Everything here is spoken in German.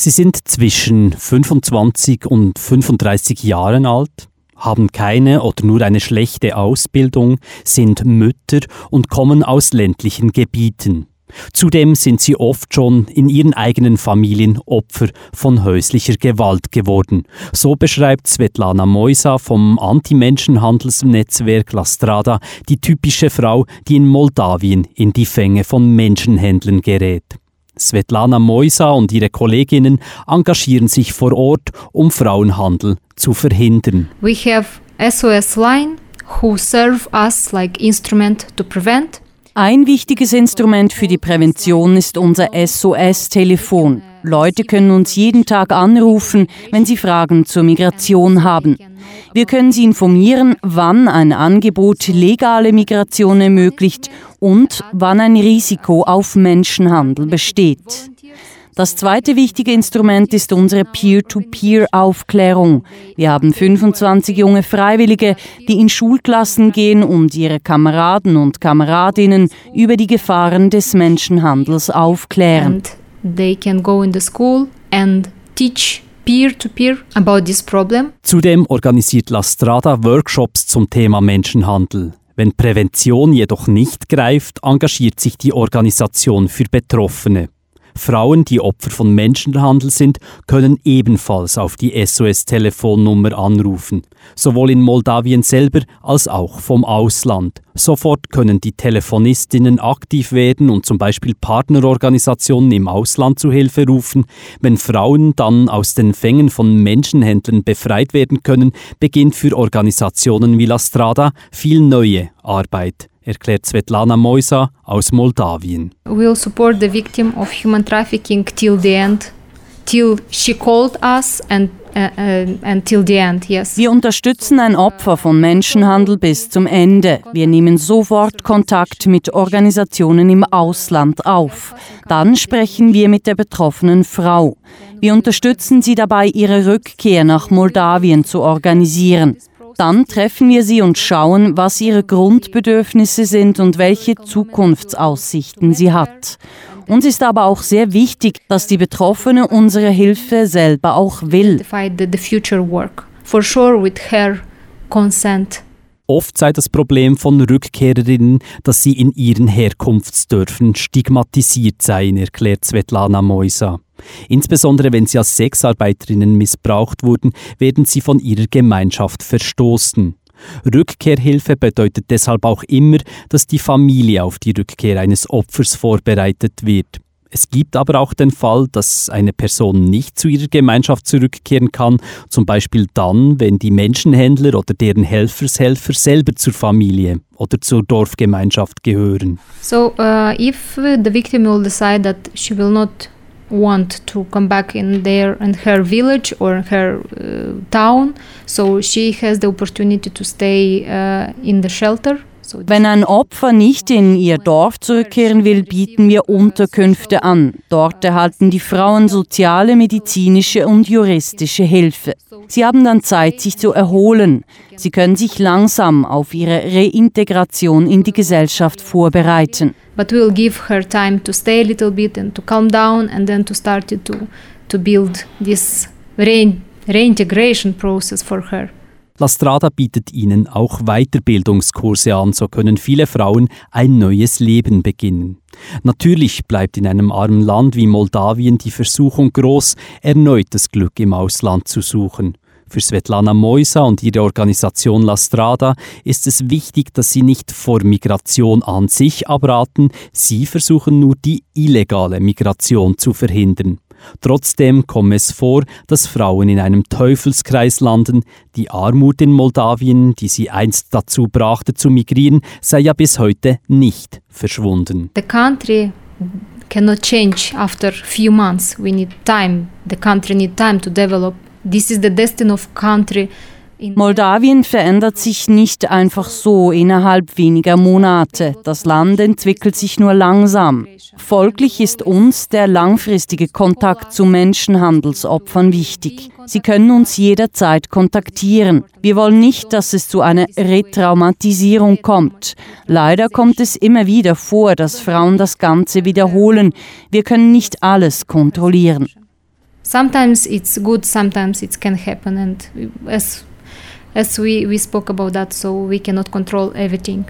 Sie sind zwischen 25 und 35 Jahren alt, haben keine oder nur eine schlechte Ausbildung, sind Mütter und kommen aus ländlichen Gebieten. Zudem sind sie oft schon in ihren eigenen Familien Opfer von häuslicher Gewalt geworden. So beschreibt Svetlana Moisa vom Anti-Menschenhandelsnetzwerk La Strada die typische Frau, die in Moldawien in die Fänge von Menschenhändlern gerät. Svetlana Moisa und ihre Kolleginnen engagieren sich vor Ort, um Frauenhandel zu verhindern. We have SOS Line who serve us like instrument to prevent ein wichtiges Instrument für die Prävention ist unser SOS-Telefon. Leute können uns jeden Tag anrufen, wenn sie Fragen zur Migration haben. Wir können sie informieren, wann ein Angebot legale Migration ermöglicht und wann ein Risiko auf Menschenhandel besteht. Das zweite wichtige Instrument ist unsere Peer-to-Peer-Aufklärung. Wir haben 25 junge Freiwillige, die in Schulklassen gehen und ihre Kameraden und Kameradinnen über die Gefahren des Menschenhandels aufklären. And they can go in the school and teach peer-to-peer about this problem. Zudem organisiert La Strada Workshops zum Thema Menschenhandel. Wenn Prävention jedoch nicht greift, engagiert sich die Organisation für Betroffene. Frauen, die Opfer von Menschenhandel sind, können ebenfalls auf die SOS-Telefonnummer anrufen, sowohl in Moldawien selber als auch vom Ausland. Sofort können die Telefonistinnen aktiv werden und zum Beispiel Partnerorganisationen im Ausland zu Hilfe rufen. Wenn Frauen dann aus den Fängen von Menschenhändlern befreit werden können, beginnt für Organisationen wie La Strada viel neue Arbeit erklärt Svetlana Moisa aus Moldawien. We'll support the victim of human trafficking till the end, till she called us and uh, uh, Wir unterstützen ein Opfer von Menschenhandel bis zum Ende. Wir nehmen sofort Kontakt mit Organisationen im Ausland auf. Dann sprechen wir mit der betroffenen Frau. Wir unterstützen sie dabei, ihre Rückkehr nach Moldawien zu organisieren. Dann treffen wir sie und schauen, was ihre Grundbedürfnisse sind und welche Zukunftsaussichten sie hat. Uns ist aber auch sehr wichtig, dass die Betroffene unsere Hilfe selber auch will. Oft sei das Problem von Rückkehrerinnen, dass sie in ihren Herkunftsdörfern stigmatisiert seien, erklärt Svetlana Moisa. Insbesondere wenn sie als Sexarbeiterinnen missbraucht wurden, werden sie von ihrer Gemeinschaft verstoßen. Rückkehrhilfe bedeutet deshalb auch immer, dass die Familie auf die Rückkehr eines Opfers vorbereitet wird. Es gibt aber auch den Fall, dass eine Person nicht zu ihrer Gemeinschaft zurückkehren kann, zum Beispiel dann, wenn die Menschenhändler oder deren Helfershelfer selber zur Familie oder zur Dorfgemeinschaft gehören. So, uh, if the victim will decide that she will not want to come back in their in her village or her uh, town. So she has the opportunity to stay uh, in the shelter Wenn ein Opfer nicht in ihr Dorf zurückkehren will, bieten wir Unterkünfte an. Dort erhalten die Frauen soziale, medizinische und juristische Hilfe. Sie haben dann Zeit, sich zu erholen. Sie können sich langsam auf ihre Reintegration in die Gesellschaft vorbereiten. But we'll give her time to stay a little bit and to calm down and then to start to, to build this reintegration process for her. La Strada bietet ihnen auch Weiterbildungskurse an, so können viele Frauen ein neues Leben beginnen. Natürlich bleibt in einem armen Land wie Moldawien die Versuchung groß, erneut das Glück im Ausland zu suchen. Für Svetlana Moisa und ihre Organisation La Strada ist es wichtig, dass sie nicht vor Migration an sich abraten, sie versuchen nur die illegale Migration zu verhindern. Trotzdem komme es vor, dass Frauen in einem Teufelskreis landen. Die Armut in Moldawien, die sie einst dazu brachte zu migrieren, sei ja bis heute nicht verschwunden. The country cannot change after few months. We need time. The country need time to develop. This is the destiny of country Moldawien verändert sich nicht einfach so innerhalb weniger Monate. Das Land entwickelt sich nur langsam. Folglich ist uns der langfristige Kontakt zu Menschenhandelsopfern wichtig. Sie können uns jederzeit kontaktieren. Wir wollen nicht, dass es zu einer Retraumatisierung kommt. Leider kommt es immer wieder vor, dass Frauen das Ganze wiederholen. Wir können nicht alles kontrollieren. sometimes it's good, sometimes it can happen, and as as we, we spoke about that, so we cannot control everything.